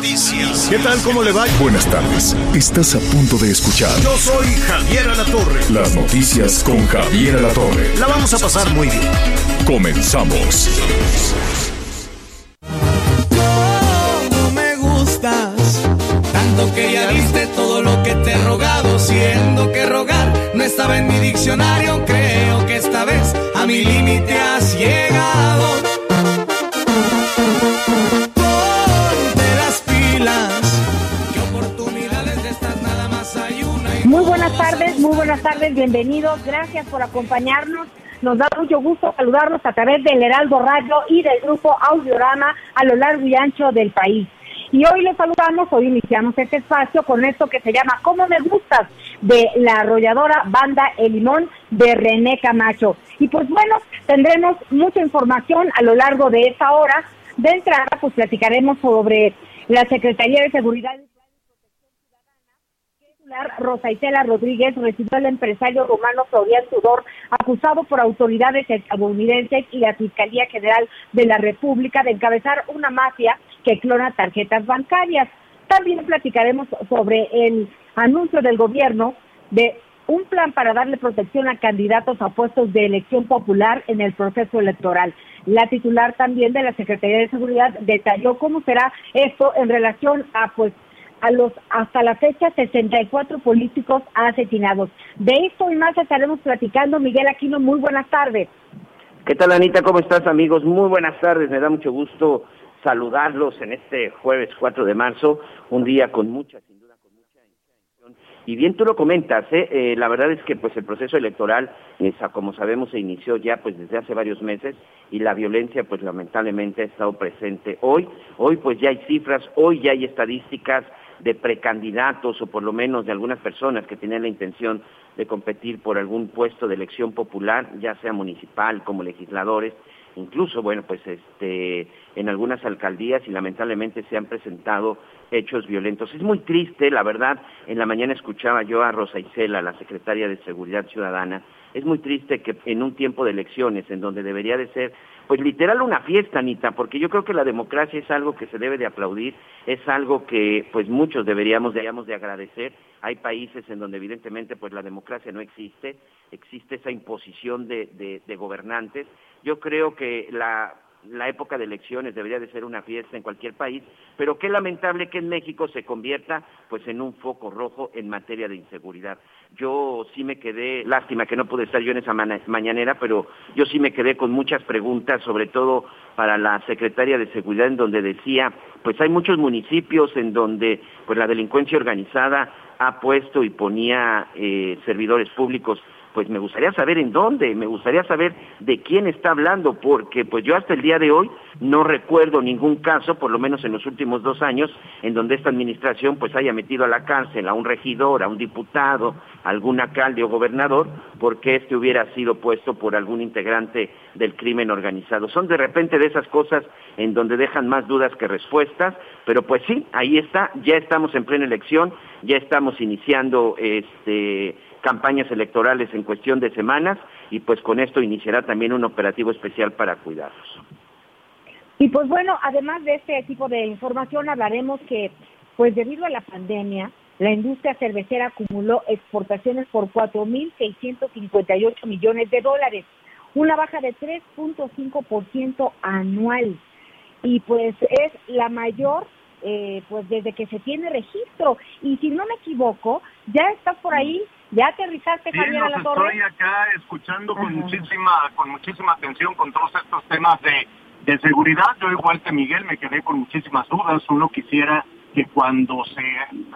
Noticias. ¿Qué tal? ¿Cómo le va? Buenas tardes. Estás a punto de escuchar Yo soy Javier Alatorre. las noticias con Javier Alatorre. La vamos a pasar muy bien. Comenzamos. No me gustas, tanto que ya viste todo lo que te he rogado, siendo que rogar no estaba en mi diccionario, creo que esta vez a mi límite has llegado. Tardes, muy buenas tardes, bienvenidos, gracias por acompañarnos. Nos da mucho gusto saludarlos a través del Heraldo Radio y del grupo Audiorama a lo largo y ancho del país. Y hoy les saludamos, hoy iniciamos este espacio con esto que se llama ¿Cómo me gustas? de la arrolladora banda El Limón de René Camacho. Y pues bueno, tendremos mucha información a lo largo de esta hora. De entrada, pues platicaremos sobre la Secretaría de Seguridad titular, Rosa Isela Rodríguez recibió al empresario romano Florian Tudor, acusado por autoridades estadounidenses y la Fiscalía General de la República de encabezar una mafia que clona tarjetas bancarias. También platicaremos sobre el anuncio del gobierno de un plan para darle protección a candidatos a puestos de elección popular en el proceso electoral. La titular también de la Secretaría de Seguridad detalló cómo será esto en relación a pues a los hasta la fecha 64 políticos asesinados. De esto y más estaremos platicando. Miguel Aquino, muy buenas tardes. ¿Qué tal, Anita? ¿Cómo estás, amigos? Muy buenas tardes. Me da mucho gusto saludarlos en este jueves 4 de marzo, un día con mucha, sin duda, con mucha intención. Y bien tú lo comentas, ¿eh? Eh, la verdad es que pues el proceso electoral, esa, como sabemos, se inició ya pues desde hace varios meses y la violencia pues lamentablemente ha estado presente hoy. Hoy pues ya hay cifras, hoy ya hay estadísticas de precandidatos o por lo menos de algunas personas que tienen la intención de competir por algún puesto de elección popular, ya sea municipal como legisladores, incluso bueno pues este en algunas alcaldías y lamentablemente se han presentado hechos violentos. Es muy triste, la verdad, en la mañana escuchaba yo a Rosa Isela, la secretaria de Seguridad Ciudadana, es muy triste que en un tiempo de elecciones en donde debería de ser pues literal una fiesta, Anita, porque yo creo que la democracia es algo que se debe de aplaudir, es algo que pues muchos deberíamos, deberíamos de agradecer. Hay países en donde evidentemente pues la democracia no existe, existe esa imposición de, de, de gobernantes. Yo creo que la la época de elecciones debería de ser una fiesta en cualquier país, pero qué lamentable que en México se convierta pues en un foco rojo en materia de inseguridad. Yo sí me quedé, lástima que no pude estar yo en esa mañanera, pero yo sí me quedé con muchas preguntas, sobre todo para la secretaria de Seguridad, en donde decía, pues hay muchos municipios en donde pues la delincuencia organizada ha puesto y ponía eh, servidores públicos pues me gustaría saber en dónde, me gustaría saber de quién está hablando, porque pues yo hasta el día de hoy no recuerdo ningún caso, por lo menos en los últimos dos años, en donde esta administración pues haya metido a la cárcel a un regidor, a un diputado, a algún alcalde o gobernador, porque este hubiera sido puesto por algún integrante del crimen organizado. Son de repente de esas cosas en donde dejan más dudas que respuestas, pero pues sí, ahí está, ya estamos en plena elección, ya estamos iniciando este campañas electorales en cuestión de semanas y pues con esto iniciará también un operativo especial para cuidarlos. Y pues bueno, además de este tipo de información, hablaremos que, pues debido a la pandemia, la industria cervecera acumuló exportaciones por 4.658 millones de dólares, una baja de 3.5% anual. Y pues es la mayor, eh, pues desde que se tiene registro. Y si no me equivoco, ya estás por ahí, ya aterrizaste, Sí, Javier los Alatorre. estoy acá escuchando con muchísima, con muchísima atención con todos estos temas de, de seguridad. Yo igual que Miguel me quedé con muchísimas dudas. Uno quisiera que cuando se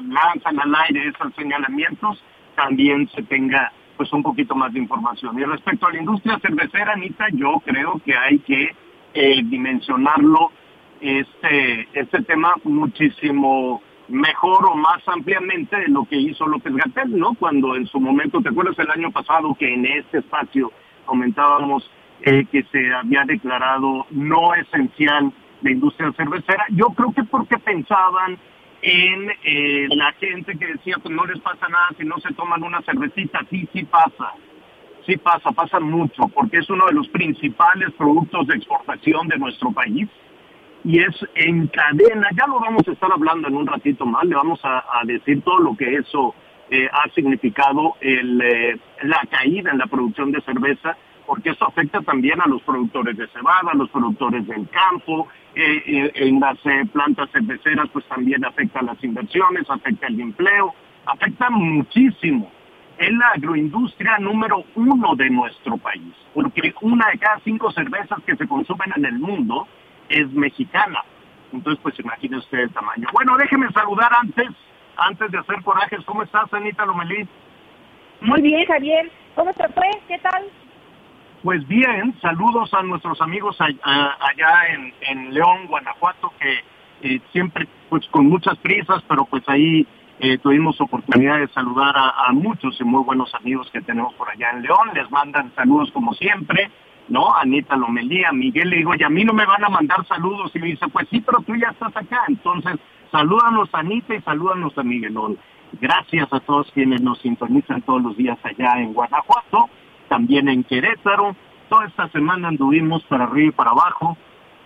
lanzan al aire esos señalamientos también se tenga pues un poquito más de información. Y respecto a la industria cervecera, Anita, yo creo que hay que eh, dimensionarlo este, este tema muchísimo mejor o más ampliamente de lo que hizo López Gatel, ¿no? Cuando en su momento, ¿te acuerdas el año pasado que en este espacio comentábamos eh, que se había declarado no esencial la industria cervecera? Yo creo que porque pensaban en eh, la gente que decía que no les pasa nada si no se toman una cervecita, sí, sí pasa. Sí pasa, pasa mucho, porque es uno de los principales productos de exportación de nuestro país y es en cadena, ya lo vamos a estar hablando en un ratito más, le vamos a, decir todo lo que eso eh, ha significado eh, la caída en la producción de cerveza, porque eso afecta también a los productores de cebada, a los productores del campo, eh, en las plantas cerveceras pues también afecta las inversiones, afecta el empleo, afecta muchísimo. Es la agroindustria número uno de nuestro país, porque una de cada cinco cervezas que se consumen en el mundo es mexicana. Entonces, pues imagine usted el tamaño. Bueno, déjeme saludar antes, antes de hacer corajes. ¿Cómo estás, Anita Lomelí? Muy bien, Javier. ¿Cómo te fue? ¿Qué tal? Pues bien, saludos a nuestros amigos allá en, León, Guanajuato, que eh, siempre, pues con muchas prisas, pero pues ahí eh, tuvimos oportunidad de saludar a, a, muchos y muy buenos amigos que tenemos por allá en León. Les mandan saludos como siempre. ¿No? Anita Lomelía, Miguel, le digo, y a mí no me van a mandar saludos. Y me dice, pues sí, pero tú ya estás acá. Entonces, salúdanos Anita y salúdanos a Miguelón. Gracias a todos quienes nos sintonizan todos los días allá en Guanajuato, también en Querétaro. Toda esta semana anduvimos para arriba y para abajo.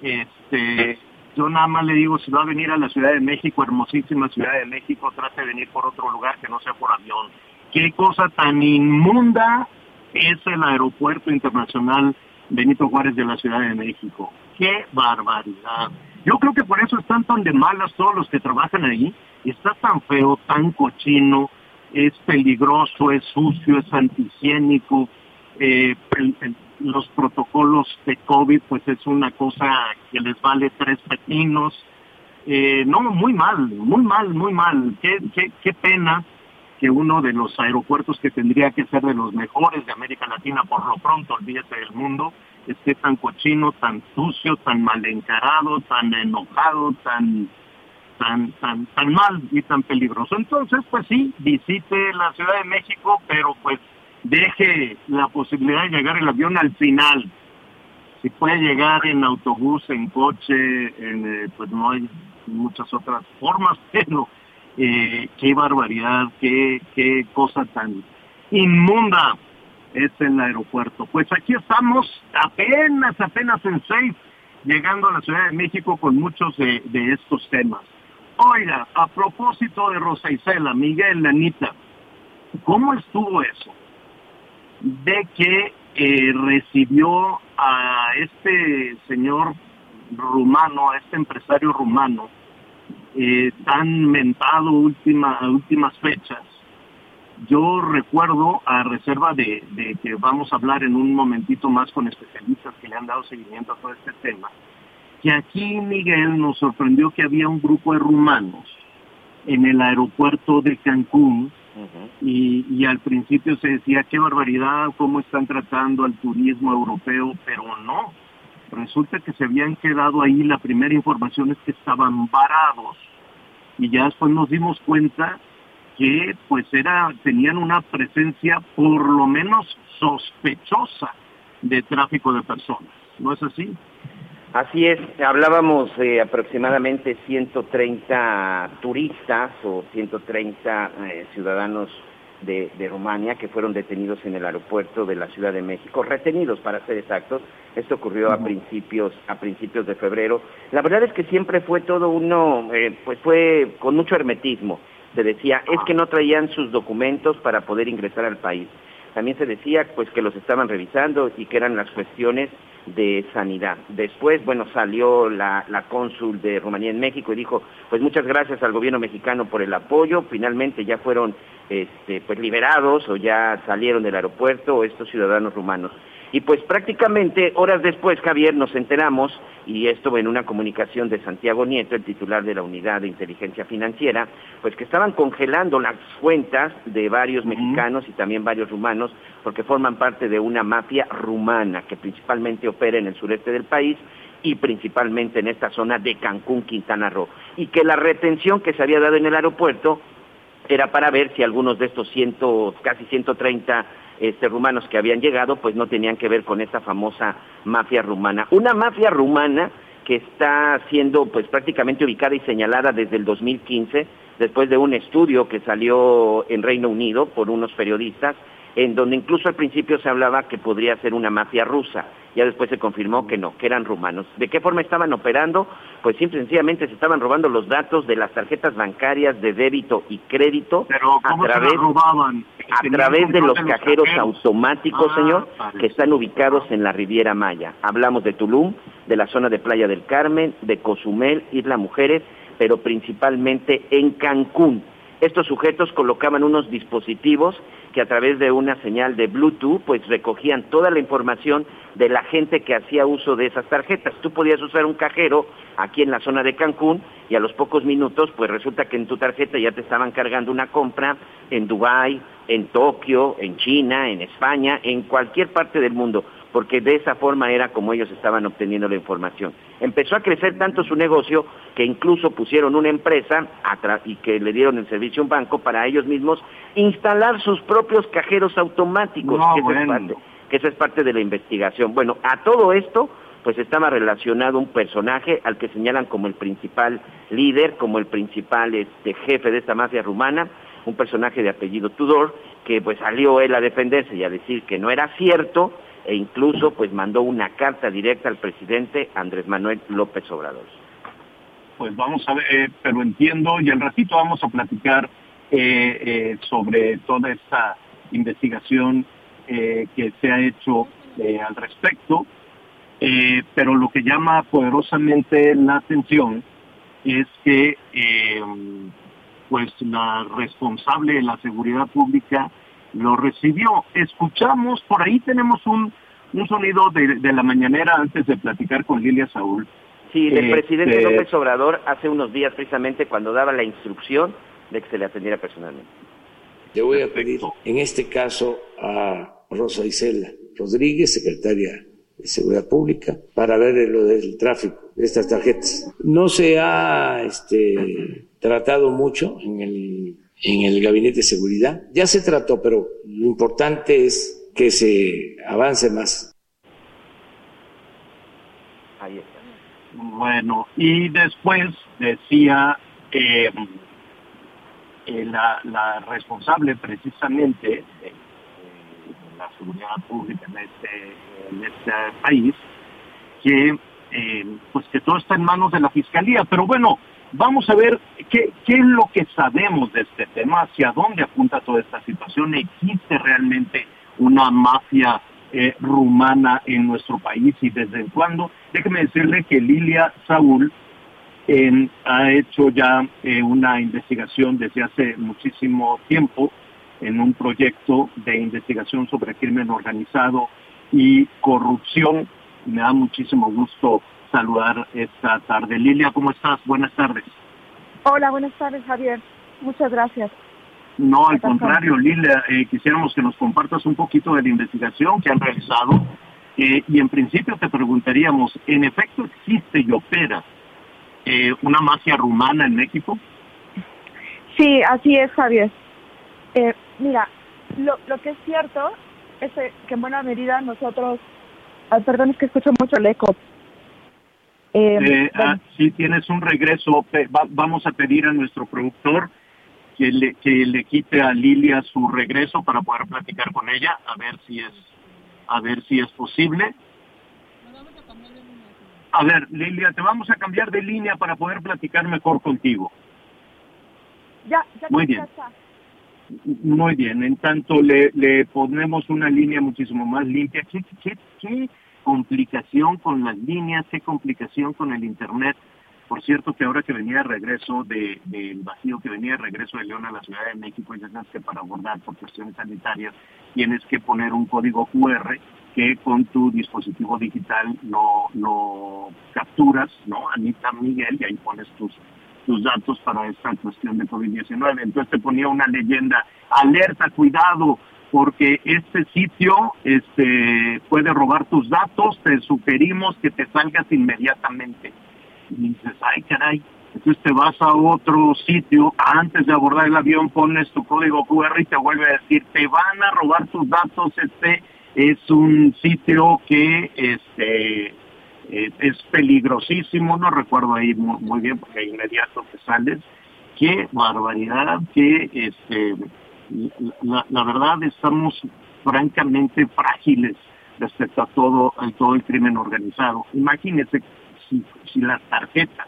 Este, yo nada más le digo, si va a venir a la Ciudad de México, hermosísima Ciudad de México, trate de venir por otro lugar que no sea por avión. Qué cosa tan inmunda es el aeropuerto internacional Benito Juárez de la Ciudad de México. ¡Qué barbaridad! Yo creo que por eso están tan de malas todos los que trabajan ahí. Está tan feo, tan cochino, es peligroso, es sucio, es antihigiénico. Eh, los protocolos de COVID, pues es una cosa que les vale tres pepinos. Eh, no, muy mal, muy mal, muy mal. Qué, qué, qué pena que uno de los aeropuertos que tendría que ser de los mejores de América Latina, por lo pronto, olvídate del mundo, esté tan cochino, tan sucio, tan mal encarado, tan enojado, tan tan tan tan mal y tan peligroso. Entonces, pues sí, visite la Ciudad de México, pero pues deje la posibilidad de llegar el avión al final. Si puede llegar en autobús, en coche, eh, pues no hay muchas otras formas, pero eh, qué barbaridad, qué, qué cosa tan inmunda es el aeropuerto. Pues aquí estamos apenas, apenas en seis, llegando a la Ciudad de México con muchos de, estos temas. Oiga, a propósito de Rosa Isela, Miguel, Anita, ¿cómo estuvo eso? De que eh, recibió a este señor rumano, a este empresario rumano, eh, tan mentado última, a últimas fechas. Yo recuerdo, a reserva de, que vamos a hablar en un momentito más con especialistas que le han dado seguimiento a todo este tema, que aquí Miguel nos sorprendió que había un grupo de rumanos en el aeropuerto de Cancún y, y, al principio se decía qué barbaridad, cómo están tratando al turismo europeo, pero no. Resulta que se habían quedado ahí, la primera información es que estaban varados y ya después nos dimos cuenta que pues era tenían una presencia por lo menos sospechosa de tráfico de personas. ¿No es así? Así es, hablábamos de aproximadamente 130 turistas o 130 eh, ciudadanos de, de, Rumania que fueron detenidos en el aeropuerto de la Ciudad de México, retenidos para ser exactos. Esto ocurrió a principios a principios de febrero. La verdad es que siempre fue todo uno, eh, pues fue con mucho hermetismo. Se decía es que no traían sus documentos para poder ingresar al país. También se decía pues que los estaban revisando y que eran las cuestiones de sanidad. Después, bueno, salió la, la cónsul de Rumanía en México y dijo, pues muchas gracias al gobierno mexicano por el apoyo. Finalmente ya fueron este, pues liberados o ya salieron del aeropuerto estos ciudadanos rumanos. Y pues prácticamente horas después, Javier, nos enteramos, y esto en una comunicación de Santiago Nieto, el titular de la Unidad de Inteligencia Financiera, pues que estaban congelando las cuentas de varios mexicanos y también varios rumanos, porque forman parte de una mafia rumana que principalmente opera en el sureste del país y principalmente en esta zona de Cancún, Quintana Roo. Y que la retención que se había dado en el aeropuerto era para ver si algunos de estos ciento, casi 130 este, rumanos que habían llegado, pues no tenían que ver con esta famosa mafia rumana. Una mafia rumana que está siendo pues prácticamente ubicada y señalada desde el 2015, después de un estudio que salió en Reino Unido por unos periodistas, en donde incluso al principio se hablaba que podría ser una mafia rusa. Ya después se confirmó que no, que eran rumanos. ¿De qué forma estaban operando? Pues simple y sencillamente se estaban robando los datos de las tarjetas bancarias de débito y crédito a través, a través de los cajeros, automáticos, ah, señor, que están ubicados en la Riviera Maya. Hablamos de Tulum, de la zona de Playa del Carmen, de Cozumel, Isla Mujeres, pero principalmente en Cancún. Estos sujetos colocaban unos dispositivos que a través de una señal de Bluetooth pues recogían toda la información de la gente que hacía uso de esas tarjetas. Tú podías usar un cajero aquí en la zona de Cancún y a los pocos minutos pues resulta que en tu tarjeta ya te estaban cargando una compra en Dubái, en Tokio, en China, en España, en cualquier parte del mundo porque de esa forma era como ellos estaban obteniendo la información. Empezó a crecer tanto su negocio que incluso pusieron una empresa y que le dieron el servicio a un banco para ellos mismos instalar sus propios cajeros automáticos, que, esa es parte, que esa es parte de la investigación. Bueno, a todo esto pues estaba relacionado un personaje al que señalan como el principal líder, como el principal este, jefe de esta mafia rumana, un personaje de apellido Tudor, que pues salió él a defenderse y a decir que no era cierto, e incluso pues mandó una carta directa al presidente Andrés Manuel López Obrador. Pues vamos a ver, eh, pero entiendo y al ratito vamos a platicar eh, eh, sobre toda esta investigación que se ha hecho al respecto, pero lo que llama poderosamente la atención es que pues la responsable de la seguridad pública lo recibió. Escuchamos, por ahí tenemos un, un sonido de, de la mañanera antes de platicar con Lilia Saúl. Sí, del presidente este, López Obrador hace unos días precisamente cuando daba la instrucción de que se le atendiera personalmente. Le voy a pedir en este caso a Rosa Isela Rodríguez, secretaria de Seguridad Pública, para ver lo del tráfico de estas tarjetas. No se ha este, tratado mucho en el en el gabinete de seguridad. Ya se trató, pero lo importante es que se avance más. Bueno, y después decía eh, la, responsable precisamente de, la seguridad pública en este, en este país que eh, pues que todo está en manos de la fiscalía, pero bueno, Vamos a ver qué, es lo que sabemos de este tema, hacia dónde apunta toda esta situación. ¿Existe realmente una mafia eh, rumana en nuestro país y desde cuándo? Déjeme decirle que Lilia Saúl ha hecho ya eh, una investigación desde hace muchísimo tiempo en un proyecto de investigación sobre crimen organizado y corrupción. Me da muchísimo gusto saludar esta tarde. Lilia, ¿cómo estás? Buenas tardes. Hola, buenas tardes, Javier. Muchas gracias. No, al contrario, Lilia, eh, quisiéramos que nos compartas un poquito de la investigación que han realizado eh, y en principio te preguntaríamos, ¿en efecto existe y opera eh, una mafia rumana en México? Sí, así es, Javier. mira, lo, lo que es cierto es que en buena medida nosotros, perdón, es que escucho mucho el eco, eh, eh ah, si tienes un regreso, vamos a pedir a nuestro productor que le, que le quite a Lilia su regreso para poder platicar con ella, a ver si es, a ver si es posible. A ver, Lilia, te vamos a cambiar de línea para poder platicar mejor contigo. Ya, ya Muy bien. Muy bien, en tanto le, le ponemos una línea muchísimo más limpia. ¿Qué, qué, qué complicación con las líneas, qué complicación con el Internet. Por cierto, que ahora que venía de regreso del de, vacío, que venía de regreso de León a la Ciudad de México, ya sabes que para abordar por cuestiones sanitarias tienes que poner un código QR que con tu dispositivo digital lo, lo capturas, ¿no? Anita Miguel, y ahí pones tus, tus datos para esta cuestión de COVID-19. Entonces te ponía una leyenda, alerta, cuidado, porque este sitio este, puede robar tus datos, te sugerimos que te salgas inmediatamente. Y dices, ay caray, entonces te vas a otro sitio, antes de abordar el avión pones tu código QR y te vuelve a decir, te van a robar tus datos, este es un sitio que este eh, es peligrosísimo, no recuerdo ahí muy, bien porque inmediato te sales, qué barbaridad, que este la, verdad estamos francamente frágiles respecto a todo, a todo el crimen organizado. Imagínense si, si las tarjetas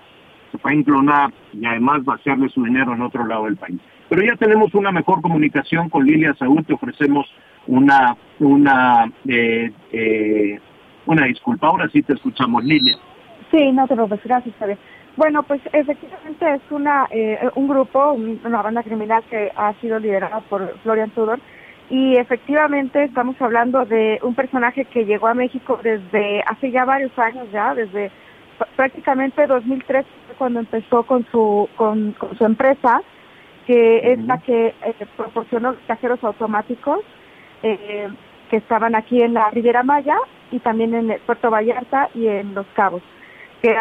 se pueden clonar y además vaciarle su dinero en otro lado del país. Pero ya tenemos una mejor comunicación con Lilia Saúl, te ofrecemos una, una, eh, eh, una disculpa. Ahora sí te escuchamos, Lilia. Sí, no te preocupes, gracias, Javier. Bueno, pues efectivamente es una eh, un grupo, una banda criminal que ha sido liderada por Florian Tudor. Y efectivamente estamos hablando de un personaje que llegó a México desde hace ya varios años ya, desde prácticamente 2003 cuando empezó con su con, su empresa que es la que eh, proporcionó cajeros automáticos eh, que estaban aquí en la Riviera Maya y también en Puerto Vallarta y en Los Cabos que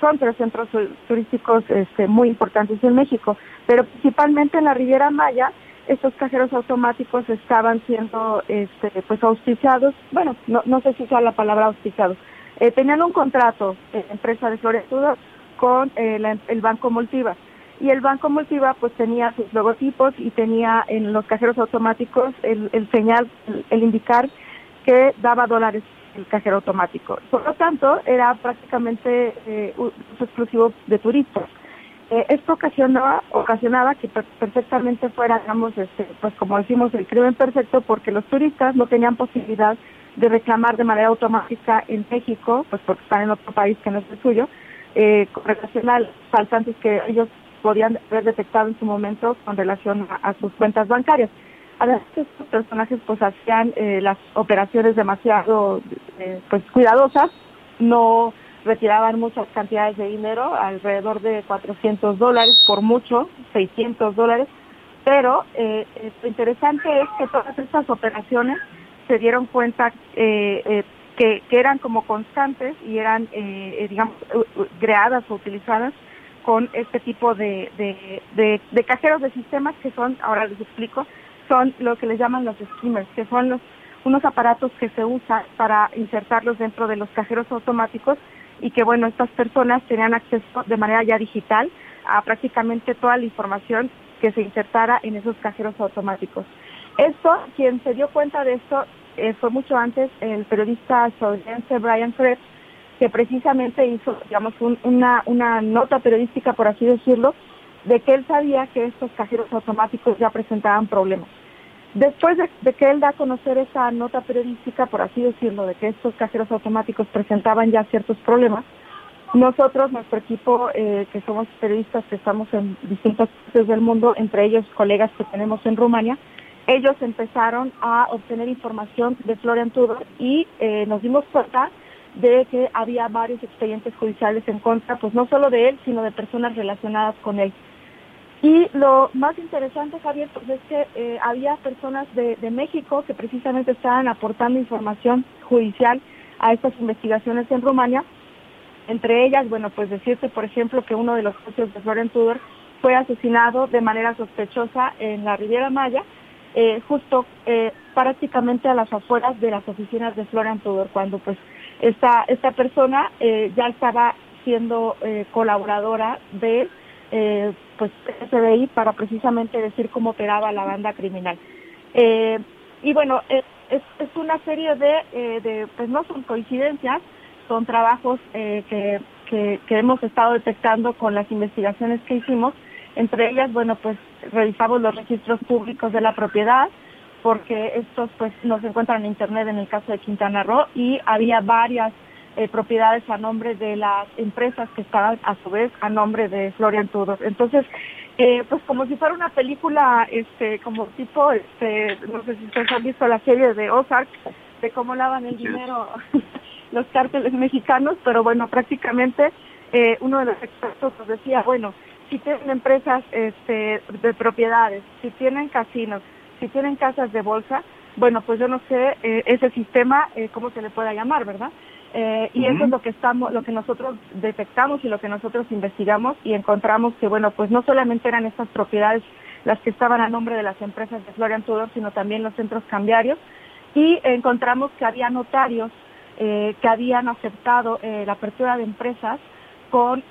son tres centros turísticos este, muy importantes en México, pero principalmente en la Riviera Maya estos cajeros automáticos estaban siendo este, pues auspiciados, bueno, no, no sé si sea la palabra auspiciados, eh, tenían un contrato, empresa de Floretudo, con eh, el Banco Multiva. Y el Banco Multiva pues tenía sus logotipos y tenía en los cajeros automáticos el señal, el indicar que daba dólares el cajero automático. Por lo tanto, era prácticamente eh, exclusivo de turistas. Eh, esto ocasionaba, ocasionaba que perfectamente fuera, digamos, este, pues como decimos, el crimen perfecto, porque los turistas no tenían posibilidad de reclamar de manera automática en México, pues porque están en otro país que no es el suyo, eh, con relación a faltantes que ellos podían haber detectado en su momento con relación a sus cuentas bancarias. Además, estos personajes pues hacían eh, las operaciones demasiado eh, pues cuidadosas, no retiraban muchas cantidades de dinero, alrededor de 400 dólares, por mucho, 600 dólares, pero eh, lo interesante es que todas estas operaciones se dieron cuenta que, que, eran como constantes y eran, digamos, creadas o utilizadas con este tipo de, de, de cajeros de sistemas que son, ahora les explico, son lo que les llaman los skimmers, que son los, unos aparatos que se usan para insertarlos dentro de los cajeros automáticos y que bueno, estas personas tenían acceso de manera ya digital a prácticamente toda la información que se insertara en esos cajeros automáticos. Esto, quien se dio cuenta de esto eh, fue mucho antes el periodista estadounidense Brian Krebs, que precisamente hizo, digamos, una, una nota periodística, por así decirlo, de que él sabía que estos cajeros automáticos ya presentaban problemas. Después de, que él da a conocer esa nota periodística, por así decirlo, de que estos cajeros automáticos presentaban ya ciertos problemas, nosotros, nuestro equipo, eh, que somos periodistas que estamos en distintas partes del mundo, entre ellos colegas que tenemos en Rumania, ellos empezaron a obtener información de Florian Tudor y eh, nos dimos cuenta de que había varios expedientes judiciales en contra, pues no solo de él, sino de personas relacionadas con él. Y lo más interesante, Javier, pues es que eh, había personas de, México que precisamente estaban aportando información judicial a estas investigaciones en Rumania. Entre ellas, bueno, pues decirte, por ejemplo, que uno de los socios de Florian Tudor fue asesinado de manera sospechosa en la Riviera Maya, eh, justo eh, prácticamente a las afueras de las oficinas de Florian Tudor, cuando pues esta, esta persona ya estaba siendo colaboradora de eh, pues FBI para precisamente decir cómo operaba la banda criminal. Eh, y bueno, es, una serie de, eh, de, pues no son coincidencias, son trabajos eh, que, que, que, hemos estado detectando con las investigaciones que hicimos. Entre ellas, bueno, pues revisamos los registros públicos de la propiedad, porque estos pues no se encuentran en Internet en el caso de Quintana Roo y había varias eh, propiedades a nombre de las empresas que estaban a su vez a nombre de Florian Tudor. Entonces, eh, pues como si fuera una película, este, como tipo, este, no sé si ustedes han visto la serie de Ozark, de cómo lavan el dinero los cárteles mexicanos, pero bueno, prácticamente eh, uno de los expertos nos decía, bueno, si tienen empresas este, de propiedades, si tienen casinos, si tienen casas de bolsa, bueno, pues yo no sé ese sistema, cómo se le pueda llamar, ¿verdad? Eh, y eso es lo que estamos, lo que nosotros detectamos y lo que nosotros investigamos y encontramos que, bueno, pues no solamente eran estas propiedades las que estaban a nombre de las empresas de Florian Tudor, sino también los centros cambiarios. Y encontramos que había notarios que habían aceptado la apertura de empresas con,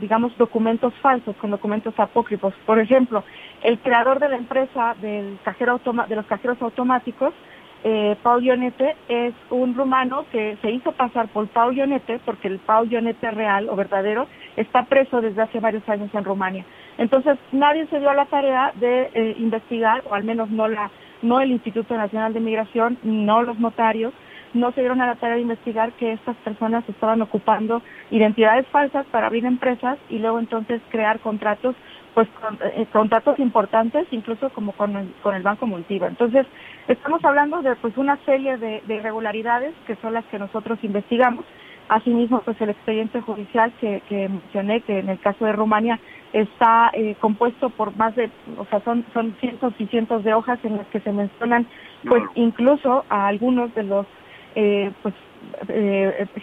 digamos, documentos falsos, con documentos apócrifos. Por ejemplo, el creador de la empresa del cajero de los cajeros automáticos eh, Pau Ionete es un rumano que se hizo pasar por Pau Ionete, porque el Pau Ionete real o verdadero está preso desde hace varios años en Rumania. Entonces nadie se dio a la tarea de eh, investigar, o al menos no la, no el Instituto Nacional de Migración, no los notarios, no se dieron a la tarea de investigar que estas personas estaban ocupando identidades falsas para abrir empresas y luego entonces crear contratos pues eh, contratos importantes, incluso como con el, con el Banco Multiva. Entonces, estamos hablando de pues una serie de, irregularidades que son las que nosotros investigamos. Asimismo, pues el expediente judicial que, mencioné, que en el caso de Rumania está eh, compuesto por más de, o sea, son, son cientos y cientos de hojas en las que se mencionan, pues incluso a algunos de los, eh, pues,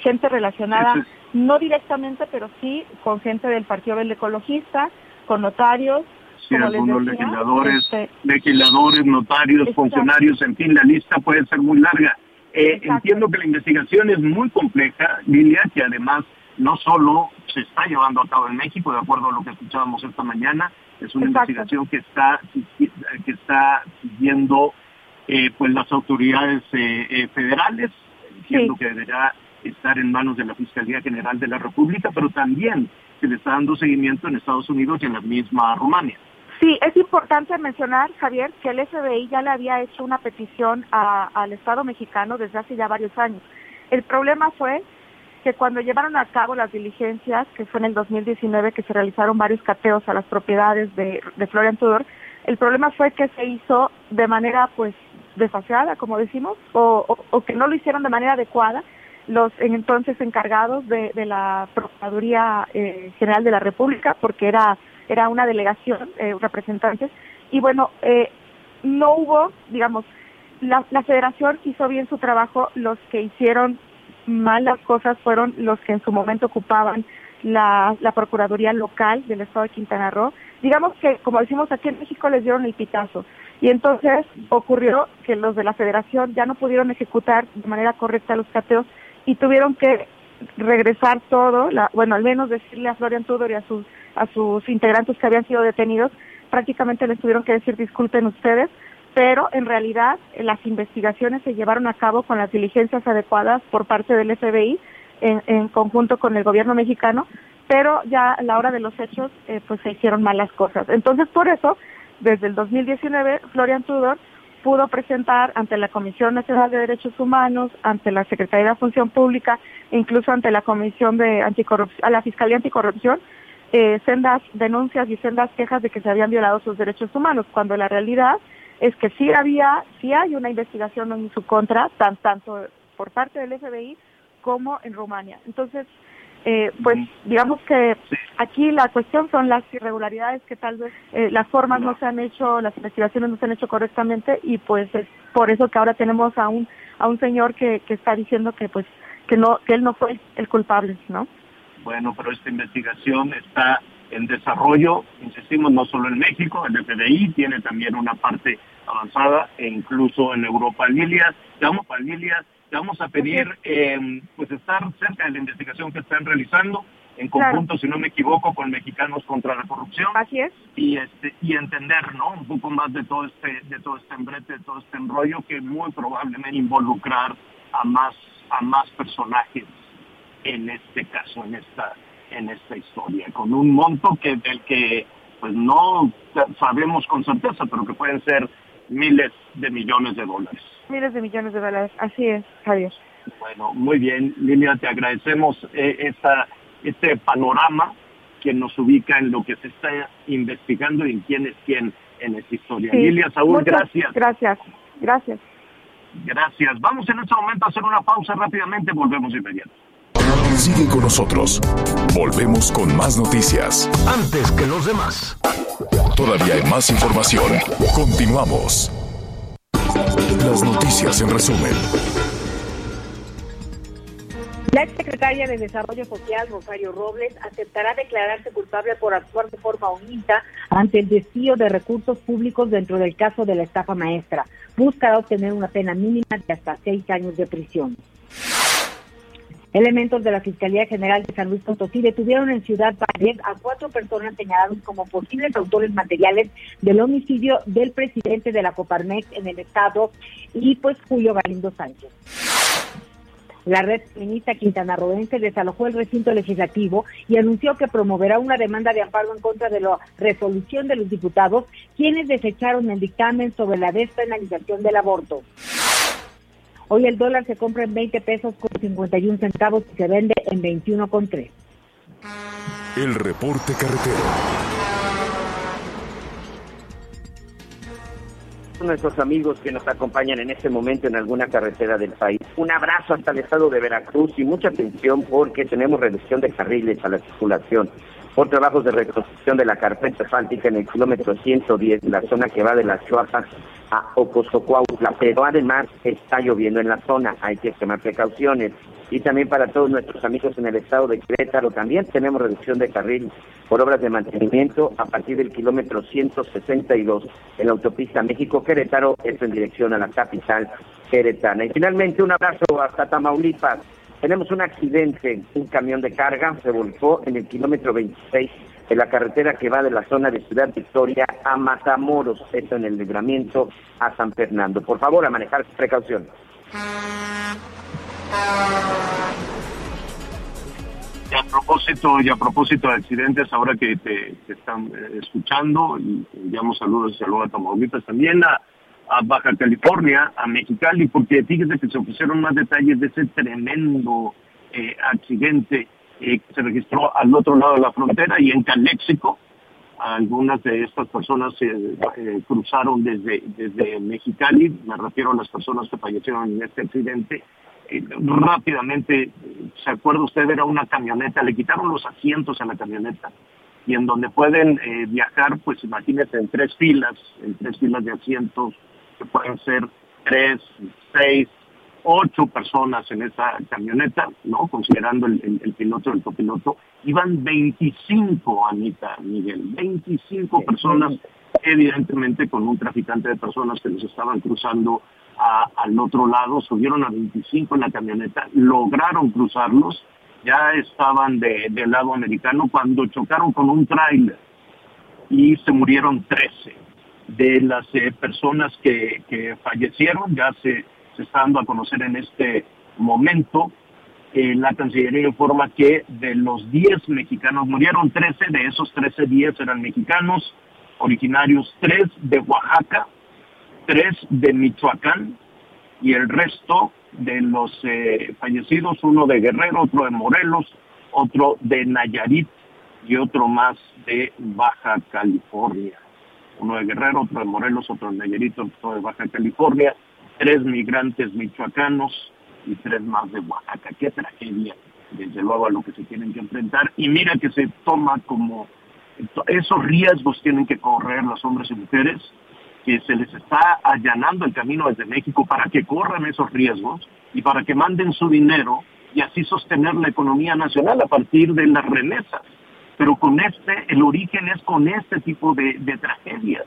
gente relacionada, no directamente, pero sí con gente del Partido Verde Ecologista, con notarios. Sí, algunos legisladores, este, legisladores, notarios, funcionarios, en fin, la lista puede ser muy larga. Eh, entiendo que la investigación es muy compleja, Lilia, que además no solo se está llevando a cabo en México, de acuerdo a lo que escuchábamos esta mañana, es una investigación que está que está siguiendo eh, pues las autoridades eh, federales, entiendo que deberá estar en manos de la Fiscalía General de la República, pero también se le está dando seguimiento en Estados Unidos y en la misma Rumania. Sí, es importante mencionar, Javier, que el FBI ya le había hecho una petición al Estado mexicano desde hace ya varios años. El problema fue que cuando llevaron a cabo las diligencias, que fue en el 2019 que se realizaron varios cateos a las propiedades de, Florian Tudor, el problema fue que se hizo de manera pues desfaseada, como decimos, o que no lo hicieron de manera adecuada los entonces encargados de, la Procuraduría eh, General de la República, porque era, era una delegación, eh, representantes, y bueno, eh, no hubo, digamos, la, la federación hizo bien su trabajo, los que hicieron mal las cosas fueron los que en su momento ocupaban la, la Procuraduría local del Estado de Quintana Roo. Digamos que, como decimos aquí en México, les dieron el pitazo. Y entonces ocurrió que los de la federación ya no pudieron ejecutar de manera correcta los cateos y tuvieron que regresar todo, la, bueno, al menos decirle a Florian Tudor y a sus, a sus integrantes que habían sido detenidos, prácticamente les tuvieron que decir disculpen ustedes, pero en realidad eh, las investigaciones se llevaron a cabo con las diligencias adecuadas por parte del FBI en, en conjunto con el gobierno mexicano, pero ya a la hora de los hechos eh, pues se hicieron malas cosas. Entonces por eso, desde el 2019, Florian Tudor pudo presentar ante la Comisión Nacional de Derechos Humanos, ante la Secretaría de Función Pública, incluso ante la Comisión de Anticorrupción, a la Fiscalía Anticorrupción, eh, sendas denuncias y sendas quejas de que se habían violado sus derechos humanos, cuando la realidad es que sí había, sí hay una investigación en su contra, tanto por parte del FBI como en Rumania. Entonces, eh, pues digamos que aquí la cuestión son las irregularidades que tal vez eh, las formas no se han hecho, las investigaciones no se han hecho correctamente y pues es por eso que ahora tenemos a un a un señor que, que está diciendo que pues que no que él no fue el culpable, ¿no? Bueno, pero esta investigación está en desarrollo, insistimos, no solo en México, el FBI tiene también una parte avanzada e incluso en Europa. Lilia, llamo para Lilia, vamos a pedir eh, pues estar cerca de la investigación que están realizando en conjunto, si no me equivoco, con Mexicanos contra la Corrupción. Así es. Y este y entender, ¿no? Un poco más de todo este de todo este embrete, de todo este enrollo que muy probablemente involucrar a más a más personajes en este caso, en esta en esta historia, con un monto que del que pues no sabemos con certeza, pero que pueden ser miles de millones de dólares miles de millones de dólares. Así es, Javier. Bueno, muy bien, Lilia, te agradecemos eh, esta, este panorama que nos ubica en lo que se está investigando y en quién es quién en esta historia. Lilia, Saúl, gracias. Gracias, gracias. Gracias. Vamos en este momento a hacer una pausa rápidamente, volvemos inmediato. Sigue con nosotros. Volvemos con más noticias. Antes que los demás. Todavía hay más información. Continuamos. Las noticias en resumen. La exsecretaria de Desarrollo Social, Rosario Robles, aceptará declararse culpable por actuar de forma omisa ante el desvío de recursos públicos dentro del caso de la estafa maestra. Buscará obtener una pena mínima de hasta seis años de prisión. Elementos de la Fiscalía General de San Luis Potosí detuvieron en Ciudad Valles a cuatro personas señaladas como posibles autores materiales del homicidio del presidente de la Coparmex en el estado y pues Julio Galindo Sánchez. La red feminista Quintana Rodense desalojó el recinto legislativo y anunció que promoverá una demanda de amparo en contra de la resolución de los diputados, quienes desecharon el dictamen sobre la despenalización del aborto. Hoy el dólar se compra en 20 pesos con 51 centavos y se vende en 21 con 3. El reporte carretero. nuestros amigos que nos acompañan en este momento en alguna carretera del país. Un abrazo hasta el estado de Veracruz y mucha atención porque tenemos reducción de carriles a la circulación por trabajos de reconstrucción de la carpeta asfáltica en el kilómetro 110, la zona que va de las Chuapas a Ocosocuautla, pero además está lloviendo en la zona, hay que tomar precauciones. Y también para todos nuestros amigos en el estado de Querétaro, también tenemos reducción de carril por obras de mantenimiento a partir del kilómetro 162 en la autopista México-Querétaro, esto en dirección a la capital queretana. Y finalmente un abrazo hasta Tamaulipas. Tenemos un accidente, un camión de carga se volcó en el kilómetro 26 en la carretera que va de la zona de Ciudad Victoria a Matamoros, esto en el libramiento a San Fernando. Por favor, a manejar precaución. Y a propósito, y a propósito de accidentes, ahora que te, están eh, escuchando, y enviamos saludos y saludos a Tamaulipas también, a, Baja California, a Mexicali, porque fíjese que se ofrecieron más detalles de ese tremendo eh, accidente eh, se registró al otro lado de la frontera y en Caléxico. Algunas de estas personas se eh, cruzaron desde, desde Mexicali, me refiero a las personas que fallecieron en este accidente. Eh, rápidamente, ¿se acuerda usted? Era una camioneta, le quitaron los asientos a la camioneta y en donde pueden viajar, pues imagínense, en tres filas, en tres filas de asientos, que pueden ser tres, seis, ocho personas en esa camioneta, ¿no? Considerando el, piloto y el copiloto, iban 25, Anita, Miguel, 25 personas, evidentemente con un traficante de personas que los estaban cruzando al otro lado, subieron a 25 en la camioneta, lograron cruzarlos, ya estaban de, del lado americano cuando chocaron con un tráiler y se murieron 13. De las eh, personas que, que fallecieron, ya se se está dando a conocer en este momento. Eh, la Cancillería informa que de los 10 mexicanos murieron 13, de esos 13, 10 eran mexicanos, originarios 3 de Oaxaca, 3 de Michoacán y el resto de los eh, fallecidos, uno de Guerrero, otro de Morelos, otro de Nayarit y otro más de Baja California. Uno de Guerrero, otro de Morelos, otro de Nayarit, otro de Baja California tres migrantes michoacanos y tres más de Oaxaca. Qué tragedia, desde luego, a lo que se tienen que enfrentar. Y mira que se toma como esos riesgos tienen que correr los hombres y mujeres, que se les está allanando el camino desde México para que corran esos riesgos y para que manden su dinero y así sostener la economía nacional a partir de las remesas. Pero con este, el origen es con este tipo de tragedias.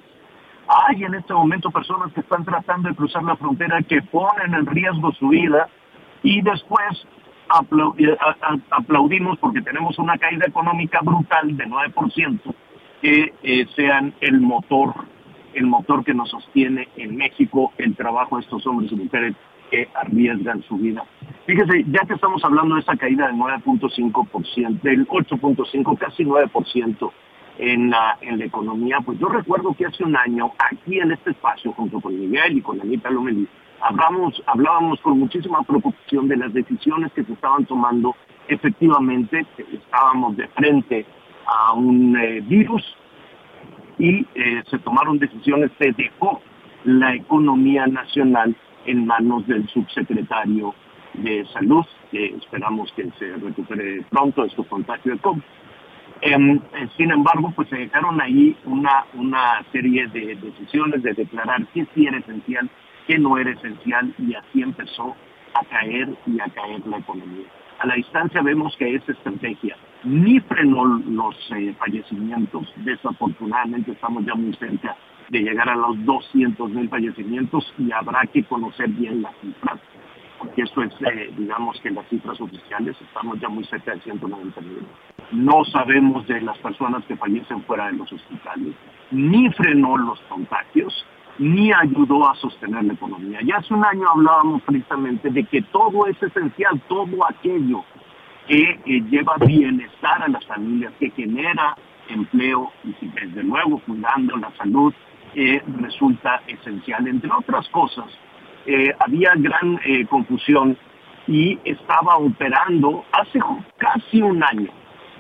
Hay en este momento personas que están tratando de cruzar la frontera que ponen en riesgo su vida y después aplaudimos porque tenemos una caída económica brutal de 9%, que eh, sean el motor, el motor que nos sostiene en México el trabajo de estos hombres y mujeres que arriesgan su vida. Fíjese, ya que estamos hablando de esa caída del 9.5%, del 8.5, casi 9%, en la, economía, pues yo recuerdo que hace un año, aquí en este espacio, junto con Miguel y con Anita Lomelí, hablamos, hablábamos con muchísima preocupación de las decisiones que se estaban tomando. Efectivamente, estábamos de frente a un eh, virus y eh, se tomaron decisiones, se dejó la economía nacional en manos del subsecretario de Salud, que esperamos que se recupere pronto de su contagio de COVID. Em, sin embargo, pues se dejaron ahí una, una serie de decisiones de declarar que sí era esencial que no era esencial y así empezó a caer y a caer la economía. A la distancia vemos que esa estrategia ni frenó los eh, fallecimientos, desafortunadamente estamos ya muy cerca de llegar a los 200 mil fallecimientos y habrá que conocer bien las cifras, porque eso es, eh, digamos que las cifras oficiales, estamos ya muy cerca de 190 mil. No sabemos de las personas que fallecen fuera de los hospitales, ni frenó los contagios, ni ayudó a sostener la economía. Ya hace un año hablábamos precisamente de que todo es esencial, todo aquello que eh, lleva bienestar a las familias, que genera empleo y desde luego cuidando la salud eh, resulta esencial. Entre otras cosas, eh, había gran confusión y estaba operando hace casi un año.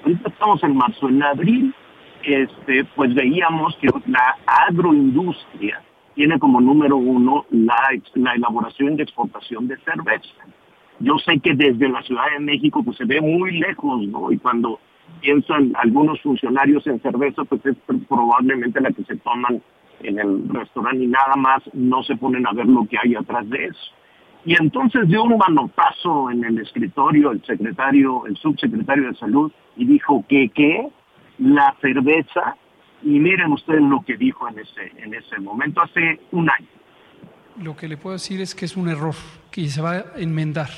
Ahorita estamos en marzo, en abril, este, pues veíamos que la agroindustria tiene como número uno la, la elaboración y exportación de cerveza. Yo sé que desde la Ciudad de México pues se ve muy lejos, ¿no? Y cuando piensan algunos funcionarios en cerveza, pues es probablemente la que se toman en el restaurante y nada más no se ponen a ver lo que hay atrás de eso. Y entonces dio un manotazo en el escritorio el secretario, el subsecretario de salud y dijo que qué, la cerveza y miren ustedes lo que dijo en ese, en ese momento, hace un año. Lo que le puedo decir es que es un error que se va a enmendar.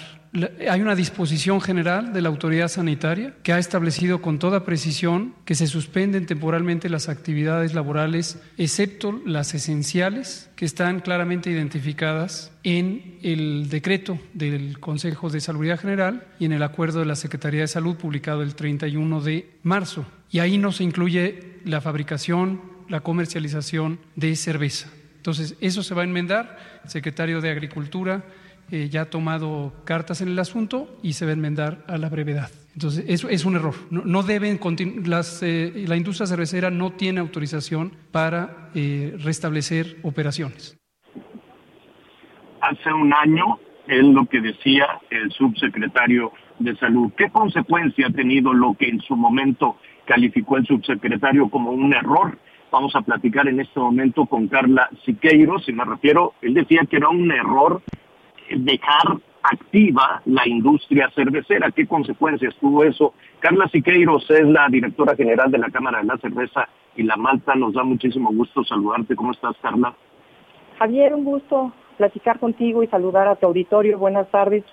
Hay una disposición general de la autoridad sanitaria que ha establecido con toda precisión que se suspenden temporalmente las actividades laborales, excepto las esenciales, que están claramente identificadas en el decreto del Consejo de Salud General y en el acuerdo de la Secretaría de Salud publicado el 31 de marzo. Y ahí no se incluye la fabricación, la comercialización de cerveza. Entonces, eso se va a enmendar. Secretario de Agricultura eh, ya ha tomado cartas en el asunto y se va a enmendar a la brevedad. Entonces, eso es un error. No, deben las, eh, la industria cervecera no tiene autorización para eh, restablecer operaciones. Hace un año es lo que decía el subsecretario de Salud. ¿Qué consecuencia ha tenido lo que en su momento calificó el subsecretario como un error? Vamos a platicar en este momento con Carla Siqueiros, y me refiero, él decía que era un error dejar activa la industria cervecera. ¿Qué consecuencias tuvo eso? Carla Siqueiros es la directora general de la Cámara de la Cerveza y la Malta. Nos da muchísimo gusto saludarte. ¿Cómo estás, Carla? Javier, un gusto platicar contigo y saludar a tu auditorio. Buenas tardes.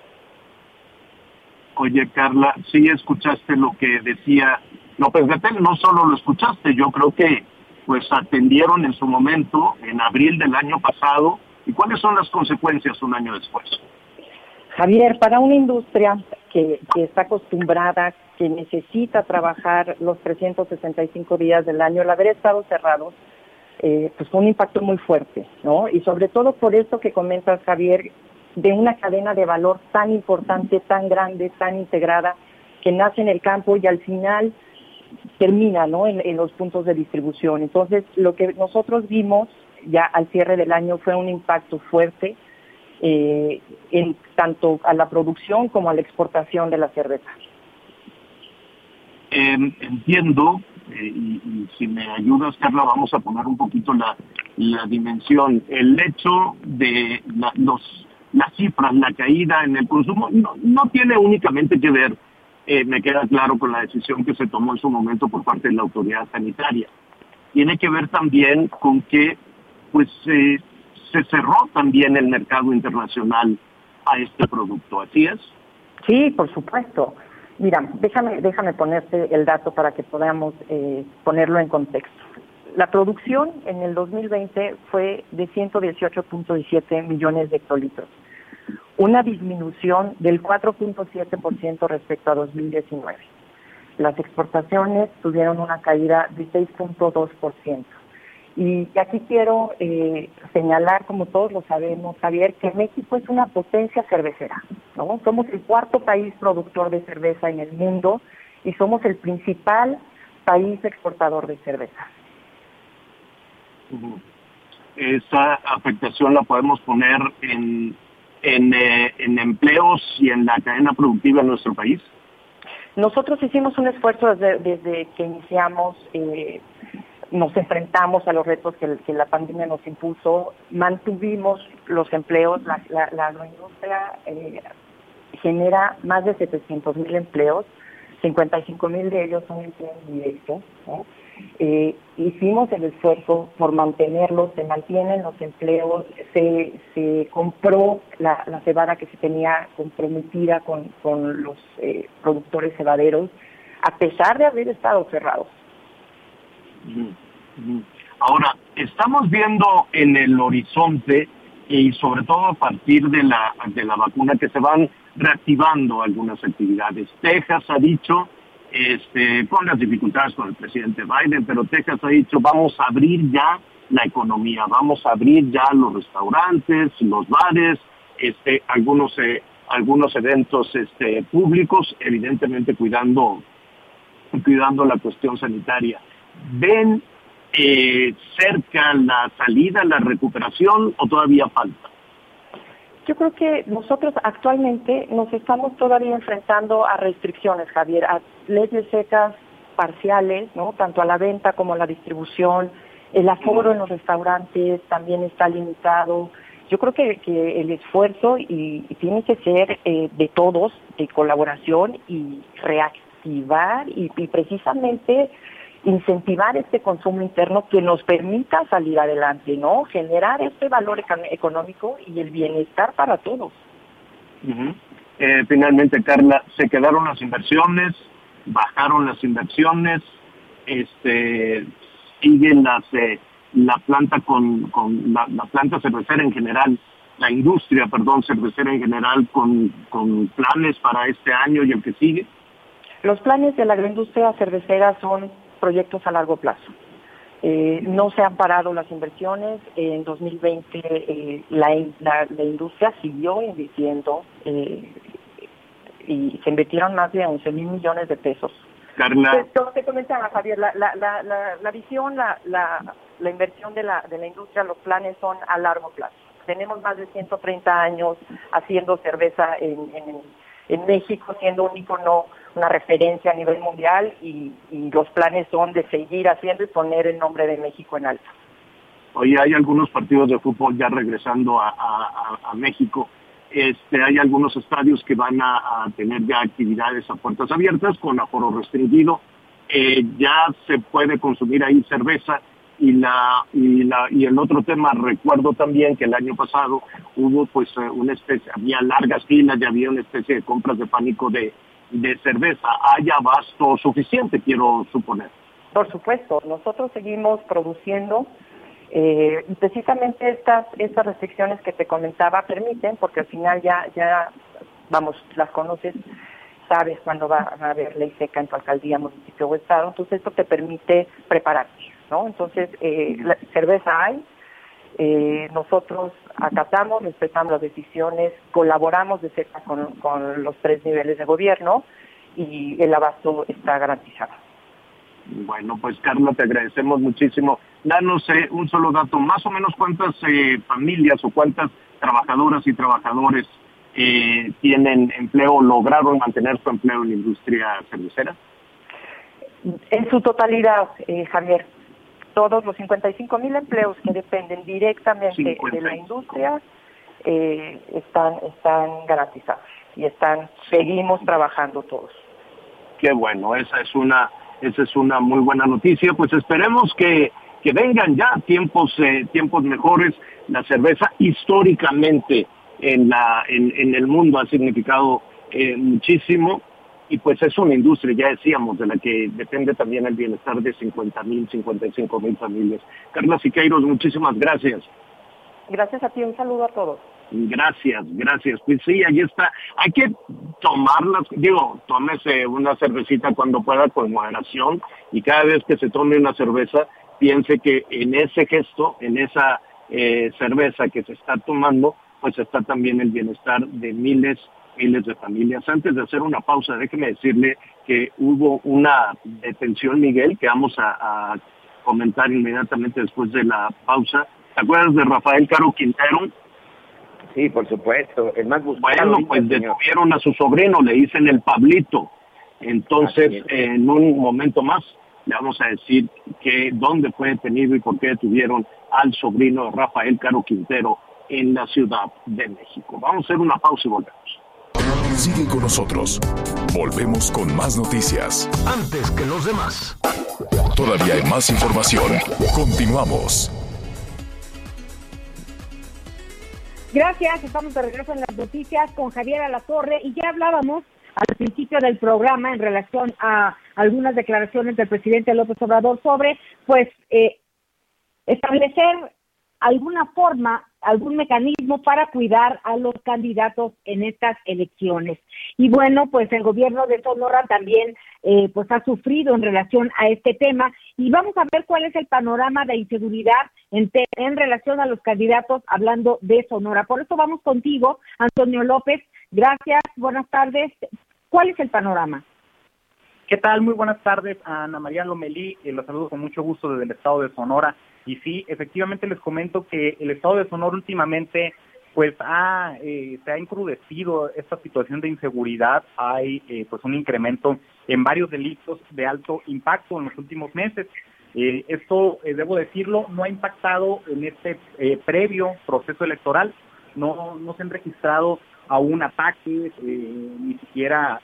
Oye, Carla, sí escuchaste lo que decía López Gatel, no solo lo escuchaste, yo creo que pues atendieron en su momento, en abril del año pasado, ¿y cuáles son las consecuencias un año después? Javier, para una industria que, está acostumbrada, que necesita trabajar los 365 días del año, el haber estado cerrado, eh, pues fue un impacto muy fuerte, ¿no? Y sobre todo por esto que comentas, Javier, de una cadena de valor tan importante, tan grande, tan integrada, que nace en el campo y al final termina ¿no? en, los puntos de distribución. Entonces, lo que nosotros vimos ya al cierre del año fue un impacto fuerte eh, en tanto a la producción como a la exportación de la cerveza. Em, entiendo, eh, y, si me ayudas, Carla, vamos a poner un poquito la, dimensión. El hecho de los, las cifras, la caída en el consumo, no, no tiene únicamente que ver eh, me queda claro con la decisión que se tomó en su momento por parte de la autoridad sanitaria. Tiene que ver también con que pues eh, se cerró también el mercado internacional a este producto, ¿así es? Sí, por supuesto. Mira, déjame, déjame ponerte el dato para que podamos eh, ponerlo en contexto. La producción en el 2020 fue de 118.17 millones de hectolitros una disminución del 4.7% respecto a 2019. Las exportaciones tuvieron una caída de 6.2%. Y aquí quiero eh, señalar, como todos lo sabemos, Javier, que México es una potencia cervecera. ¿no? Somos el cuarto país productor de cerveza en el mundo y somos el principal país exportador de cerveza. Esa afectación la podemos poner en eh, en, empleos y en la cadena productiva en nuestro país? Nosotros hicimos un esfuerzo desde, que iniciamos, eh, nos enfrentamos a los retos que, la pandemia nos impuso, mantuvimos los empleos, la, agroindustria eh, genera más de 700 mil empleos, 55 mil de ellos son empleos directos. Eh, hicimos el esfuerzo por mantenerlos, se mantienen los empleos, se, compró la, cebada que se tenía comprometida con, con los eh, productores cebaderos, a pesar de haber estado cerrados. Ahora, estamos viendo en el horizonte y sobre todo a partir de la, de la vacuna que se van reactivando algunas actividades. Texas ha dicho, este, con las dificultades con el presidente Biden, pero Texas ha dicho vamos a abrir ya la economía, vamos a abrir ya los restaurantes, los bares, este, algunos eh, algunos eventos este, públicos, evidentemente cuidando cuidando la cuestión sanitaria. ¿Ven eh, cerca la salida, la recuperación o todavía falta? Yo creo que nosotros actualmente nos estamos todavía enfrentando a restricciones, Javier, a leyes secas parciales, ¿no? Tanto a la venta como a la distribución. El aforo en los restaurantes también está limitado. Yo creo que, que el esfuerzo y, tiene que ser eh, de todos, de colaboración y reactivar y precisamente incentivar este consumo interno que nos permita salir adelante, ¿no? Generar este valor económico y el bienestar para todos. eh, finalmente, Carla, se quedaron las inversiones, bajaron las inversiones, este, siguen las eh, la planta con, con la, la, planta cervecera en general, la industria, perdón, cervecera en general con, con planes para este año y el que sigue. Los planes de la agroindustria cervecera son proyectos a largo plazo. Eh, no se han parado las inversiones. En 2020 eh, la, la, la, industria siguió invirtiendo eh, y se invirtieron más de 11 mil millones de pesos. Carla. Te, te comentaba, Javier, la, la, la, la, la visión, la, la, la inversión de la, de la industria, los planes son a largo plazo. Tenemos más de 130 años haciendo cerveza en, en, en México, siendo un icono una referencia a nivel mundial y, los planes son de seguir haciendo y poner el nombre de México en alto. Hoy hay algunos partidos de fútbol ya regresando a, a, México. Este, hay algunos estadios que van a, a, tener ya actividades a puertas abiertas con aforo restringido. Eh, ya se puede consumir ahí cerveza y la y la y el otro tema recuerdo también que el año pasado hubo pues una especie había largas filas y había una especie de compras de pánico de de cerveza haya abasto suficiente, quiero suponer. Por supuesto, nosotros seguimos produciendo eh, y precisamente estas estas restricciones que te comentaba permiten, porque al final ya ya vamos las conoces, sabes cuándo va a haber ley seca en tu alcaldía, municipio o estado, entonces esto te permite prepararte, ¿no? Entonces eh, la cerveza hay, eh, nosotros acatamos, respetamos las decisiones, colaboramos de cerca con, con, los tres niveles de gobierno y el abasto está garantizado. Bueno, pues Carla, te agradecemos muchísimo. Danos eh, un solo dato, más o menos cuántas eh, familias o cuántas trabajadoras y trabajadores eh, tienen empleo, lograron mantener su empleo en la industria cervecera. En su totalidad, Javier, todos los 55 mil empleos que dependen directamente 50. de la industria eh, están están garantizados y están seguimos trabajando todos. Qué bueno, esa es una esa es una muy buena noticia. Pues esperemos que que vengan ya tiempos eh, tiempos mejores. La cerveza históricamente en la en, en el mundo ha significado eh, muchísimo y pues es una industria, ya decíamos, de la que depende también el bienestar de 50 mil, 55 mil familias. Carla Siqueiros, muchísimas gracias. Gracias a ti, un saludo a todos. Gracias, gracias. Pues sí, ahí está. Hay que tomarlas, digo, tómese una cervecita cuando pueda con moderación y cada vez que se tome una cerveza, piense que en ese gesto, en esa eh, cerveza que se está tomando, pues está también el bienestar de miles miles de familias. Antes de hacer una pausa, déjeme decirle que hubo una detención, Miguel, que vamos a, a comentar inmediatamente después de la pausa. ¿Te acuerdas de Rafael Caro Quintero? Sí, por supuesto, el más buscado. Bueno, pues detuvieron a su sobrino, le dicen el Pablito. Entonces, en un momento más, le vamos a decir que dónde fue detenido y por qué detuvieron al sobrino Rafael Caro Quintero en la Ciudad de México. Vamos a hacer una pausa y volvemos. Sigue con nosotros. Volvemos con más noticias. Antes que los demás. Todavía hay más información. Continuamos. Gracias, estamos de regreso en las noticias con Javier Alatorre y ya hablábamos al principio del programa en relación a algunas declaraciones del presidente López Obrador sobre, pues, eh, establecer alguna forma, algún mecanismo para cuidar a los candidatos en estas elecciones. Y bueno, pues el gobierno de Sonora también eh, pues ha sufrido en relación a este tema y vamos a ver cuál es el panorama de inseguridad en, en relación a los candidatos hablando de Sonora. Por eso vamos contigo, Antonio López. Gracias, buenas tardes. ¿Cuál es el panorama? ¿Qué tal? Muy buenas tardes, Ana María Lomelí. Los saludo con mucho gusto desde el estado de Sonora. Y sí, efectivamente les comento que el estado de Sonora últimamente pues ha, eh, se ha encrudecido esta situación de inseguridad, hay eh, pues un incremento en varios delitos de alto impacto en los últimos meses. Eh, esto, debo decirlo, no ha impactado en este previo proceso electoral, no, no se han registrado aún ataques, ni siquiera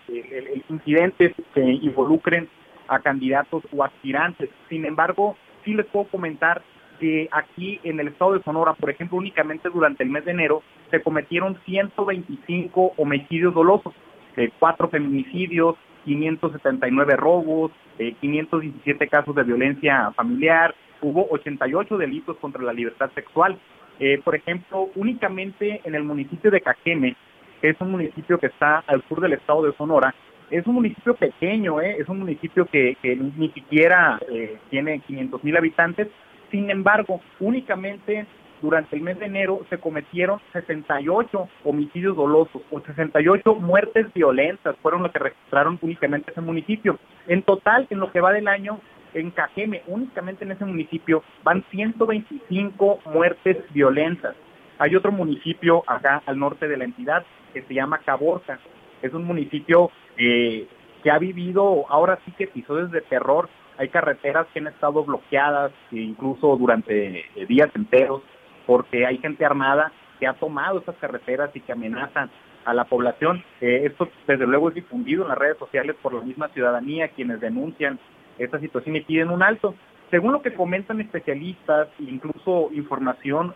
incidentes que involucren a candidatos o aspirantes. Sin embargo, sí les puedo comentar que aquí en el estado de Sonora, por ejemplo, únicamente durante el mes de enero se cometieron 125 homicidios dolosos, eh, cuatro feminicidios, 579 robos, 517 eh, casos de violencia familiar, hubo 88 delitos contra la libertad sexual. Eh, por ejemplo, únicamente en el municipio de Cajeme, que es un municipio que está al sur del estado de Sonora, es un municipio pequeño, ¿eh? es un municipio que, ni siquiera eh, tiene 500 mil habitantes. Sin embargo, únicamente durante el mes de enero se cometieron 68 homicidios dolosos o 68 muertes violentas, fueron lo que registraron únicamente ese municipio. En total, en lo que va del año, en Cajeme, únicamente en ese municipio, van 125 muertes violentas. Hay otro municipio acá al norte de la entidad que se llama Caborca. Es un municipio eh, que ha vivido ahora sí que episodios de terror. Hay carreteras que han estado bloqueadas incluso durante eh, días enteros porque hay gente armada que ha tomado esas carreteras y que amenazan a la población. Eh, esto desde luego es difundido en las redes sociales por la misma ciudadanía, quienes denuncian esta situación y piden un alto. Según lo que comentan especialistas, incluso información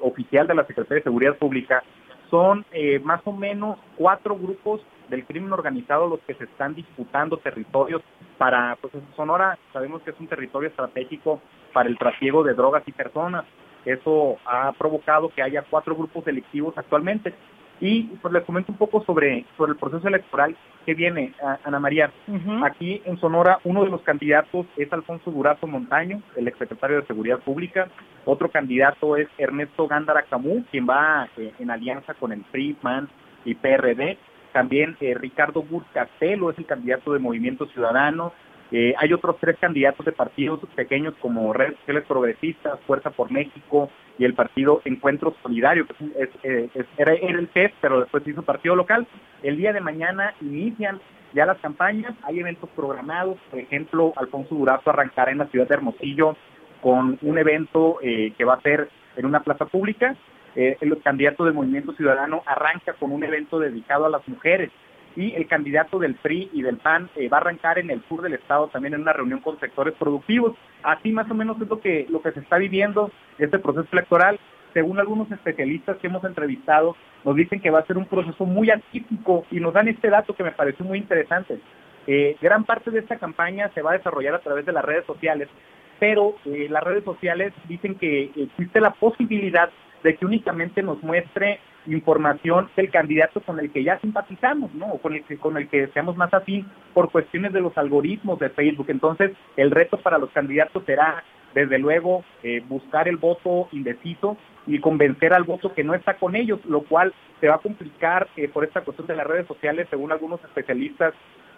oficial de la Secretaría de Seguridad Pública, son más o menos cuatro grupos del crimen organizado los que se están disputando territorios para, pues Sonora sabemos que es un territorio estratégico para el trasiego de drogas y personas. Eso ha provocado que haya cuatro grupos delictivos actualmente. Y pues les comento un poco sobre, sobre el proceso electoral que viene, Ana María. Aquí en Sonora, uno de los candidatos es Alfonso Durazo Montaño, el exsecretario de Seguridad Pública. Otro candidato es Ernesto Gándara Camú, quien va eh, en alianza con el PRI, PAN y PRD. También eh, Ricardo Castelo es el candidato de Movimiento Ciudadano. Eh, hay otros tres candidatos de partidos pequeños como Redes Sociales Progresistas, Fuerza por México y el partido Encuentro Solidario, que es, era, el PES, pero después hizo partido local. El día de mañana inician ya las campañas, hay eventos programados, por ejemplo, Alfonso Durazo arrancará en la ciudad de Hermosillo con un evento eh, que va a ser en una plaza pública. Eh, el candidato del Movimiento Ciudadano arranca con un evento dedicado a las mujeres y el candidato del PRI y del PAN eh, va a arrancar en el sur del estado también en una reunión con sectores productivos. Así más o menos es lo que, lo que se está viviendo este proceso electoral. Según algunos especialistas que hemos entrevistado, nos dicen que va a ser un proceso muy atípico y nos dan este dato que me pareció muy interesante. Eh, gran parte de esta campaña se va a desarrollar a través de las redes sociales, pero eh, las redes sociales dicen que existe la posibilidad de que únicamente nos muestre información del candidato con el que ya simpatizamos, ¿no? O con el que, con el que seamos más afín por cuestiones de los algoritmos de Facebook. Entonces, el reto para los candidatos será, desde luego, eh, buscar el voto indeciso y convencer al voto que no está con ellos, lo cual se va a complicar eh, por esta cuestión de las redes sociales, según algunos especialistas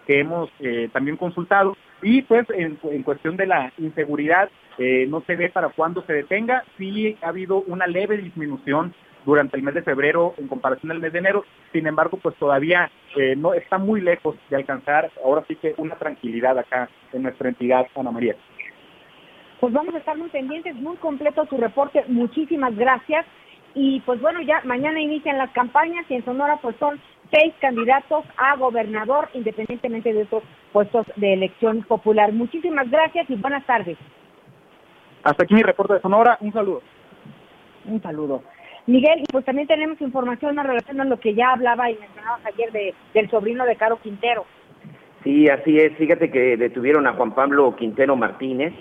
que hemos eh, también consultado. Y pues en, cuestión de la inseguridad, eh, no se ve para cuándo se detenga. Sí ha habido una leve disminución durante el mes de febrero en comparación al mes de enero. Sin embargo, pues todavía eh, no está muy lejos de alcanzar ahora sí que una tranquilidad acá en nuestra entidad, Ana María. Pues vamos a estar muy pendientes, muy completo tu reporte. Muchísimas gracias. Y pues bueno, ya mañana inician las campañas y en Sonora pues son seis candidatos a gobernador independientemente de esos puestos de elección popular. Muchísimas gracias y buenas tardes. Hasta aquí mi reporte de Sonora. Un saludo. Un saludo. Miguel, y pues también tenemos información en relación a lo que ya hablaba y mencionabas ayer de, del sobrino de Caro Quintero. Sí, así es. Fíjate que detuvieron a Juan Pablo Quintero Martínez,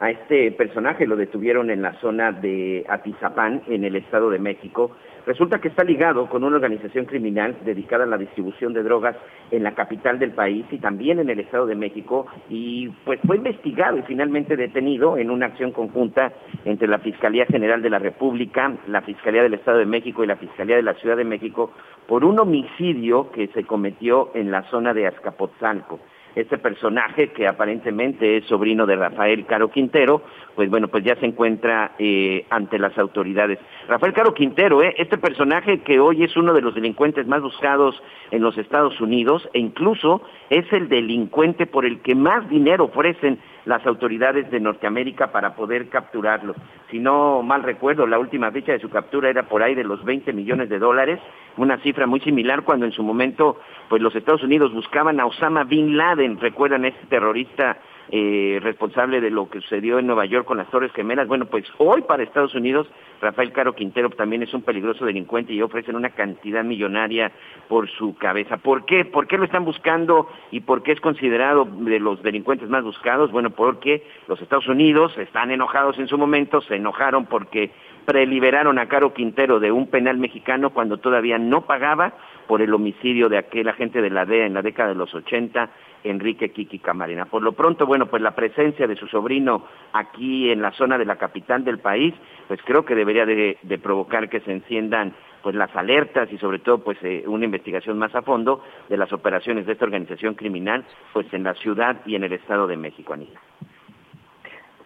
a este personaje lo detuvieron en la zona de Atizapán, en el Estado de México. Resulta que está ligado con una organización criminal dedicada a la distribución de drogas en la capital del país y también en el Estado de México y pues fue investigado y finalmente detenido en una acción conjunta entre la Fiscalía General de la República, la Fiscalía del Estado de México y la Fiscalía de la Ciudad de México por un homicidio que se cometió en la zona de Azcapotzalco este personaje que aparentemente es sobrino de Rafael Caro Quintero, pues bueno, pues ya se encuentra eh, ante las autoridades. Rafael Caro Quintero, eh, este personaje que hoy es uno de los delincuentes más buscados en los Estados Unidos e incluso es el delincuente por el que más dinero ofrecen las autoridades de Norteamérica para poder capturarlo. Si no mal recuerdo, la última fecha de su captura era por ahí de los 20 millones de dólares, una cifra muy similar cuando en su momento pues los Estados Unidos buscaban a Osama Bin Laden, recuerdan este terrorista eh, responsable de lo que sucedió en Nueva York con las Torres Gemelas. Bueno, pues hoy para Estados Unidos, Rafael Caro Quintero también es un peligroso delincuente y ofrecen una cantidad millonaria por su cabeza. ¿Por qué? ¿Por qué lo están buscando y por qué es considerado de los delincuentes más buscados? Bueno, porque los Estados Unidos están enojados en su momento, se enojaron porque preliberaron a Caro Quintero de un penal mexicano cuando todavía no pagaba por el homicidio de aquel agente de la DEA en la década de los 80 Enrique Kiki Camarena. Por lo pronto, bueno, pues la presencia de su sobrino aquí en la zona de la capital del país, pues creo que debería de, provocar que se enciendan pues las alertas y sobre todo pues eh, una investigación más a fondo de las operaciones de esta organización criminal pues en la ciudad y en el Estado de México, Anita.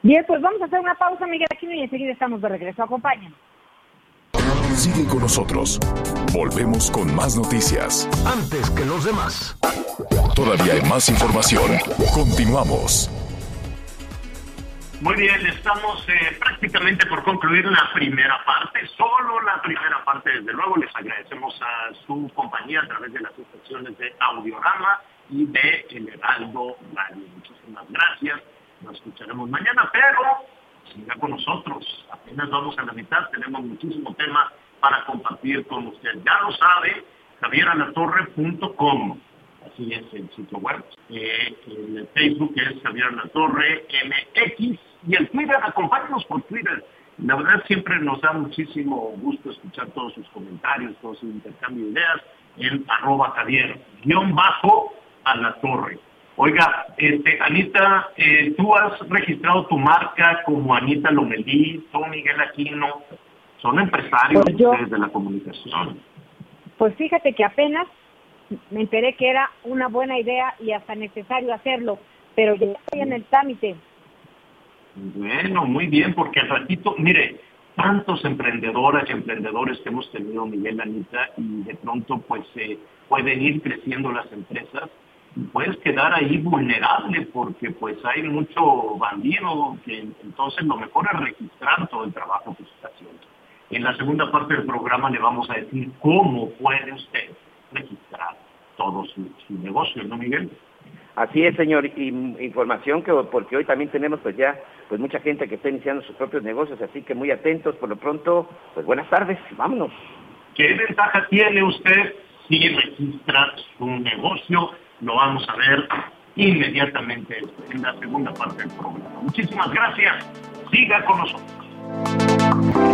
Bien, pues vamos a hacer una pausa, Miguel Aquino, y enseguida estamos de regreso. Acompáñanos. Sigue con nosotros. Volvemos con más noticias. Antes que los demás. Todavía hay más información. Continuamos. Muy bien, estamos eh, prácticamente por concluir la primera parte, solo la primera parte, desde luego les agradecemos a su compañía a través de las estaciones de Audiorama y de El Heraldo Radio. Muchísimas gracias, nos escucharemos mañana, pero siga con nosotros, apenas vamos a la mitad, tenemos muchísimo tema para compartir con usted. Ya lo sabe, javieralatorre.com así es el sitio web. Eh, el Facebook es Javier La Torre MX y el Twitter, acompáñanos por Twitter. La verdad siempre nos da muchísimo gusto escuchar todos sus comentarios, todo su intercambio de ideas en arroba Javier, guion bajo a la torre. Oiga, este, Anita, eh, tú has registrado tu marca como Anita Lomelí, tú Miguel Aquino, son empresarios pues de la comunicación. Pues fíjate que apenas me enteré que era una buena idea y hasta necesario hacerlo, pero ya estoy en el trámite. Bueno, muy bien, porque al ratito, mire, tantos emprendedoras y emprendedores que hemos tenido, Miguel Anita, y de pronto pues eh, pueden ir creciendo las empresas, puedes quedar ahí vulnerable porque pues hay mucho bandido, que entonces lo mejor es registrar todo el trabajo que se está haciendo. En la segunda parte del programa le vamos a decir cómo puede usted registrar todo su, negocio, ¿no, Miguel? Así es, señor, y información que porque hoy también tenemos pues ya pues mucha gente que está iniciando sus propios negocios, así que muy atentos, por lo pronto, pues buenas tardes, vámonos. ¿Qué ventaja tiene usted si registra su negocio? Lo vamos a ver inmediatamente en la segunda parte del programa. Muchísimas gracias. Siga con nosotros.